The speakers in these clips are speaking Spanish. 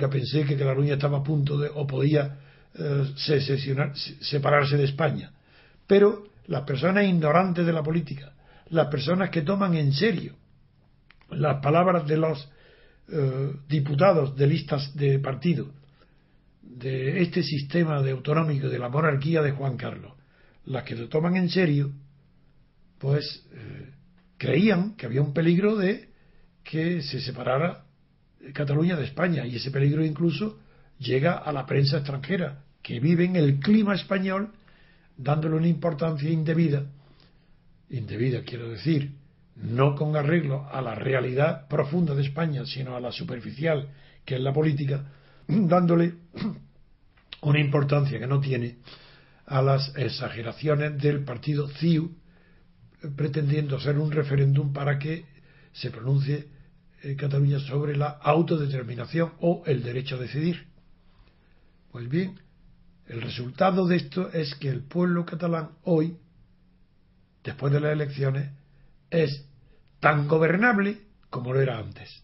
nunca pensé que Cataluña estaba a punto de, o podía eh, separarse de España. Pero las personas ignorantes de la política, las personas que toman en serio las palabras de los eh, diputados de listas de partido de este sistema de autonómico de la monarquía de Juan Carlos, las que lo toman en serio, pues eh, creían que había un peligro de que se separara Cataluña de España y ese peligro incluso llega a la prensa extranjera que vive en el clima español dándole una importancia indebida indebida quiero decir no con arreglo a la realidad profunda de España sino a la superficial que es la política dándole una importancia que no tiene a las exageraciones del partido CIU pretendiendo hacer un referéndum para que se pronuncie Cataluña sobre la autodeterminación o el derecho a decidir. Pues bien, el resultado de esto es que el pueblo catalán hoy, después de las elecciones, es tan gobernable como lo era antes.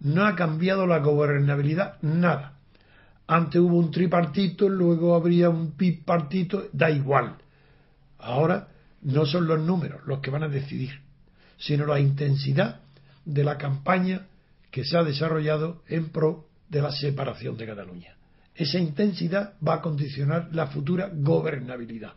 No ha cambiado la gobernabilidad nada. Antes hubo un tripartito, luego habría un bipartito, da igual. Ahora no son los números los que van a decidir, sino la intensidad de la campaña que se ha desarrollado en pro de la separación de Cataluña. Esa intensidad va a condicionar la futura gobernabilidad.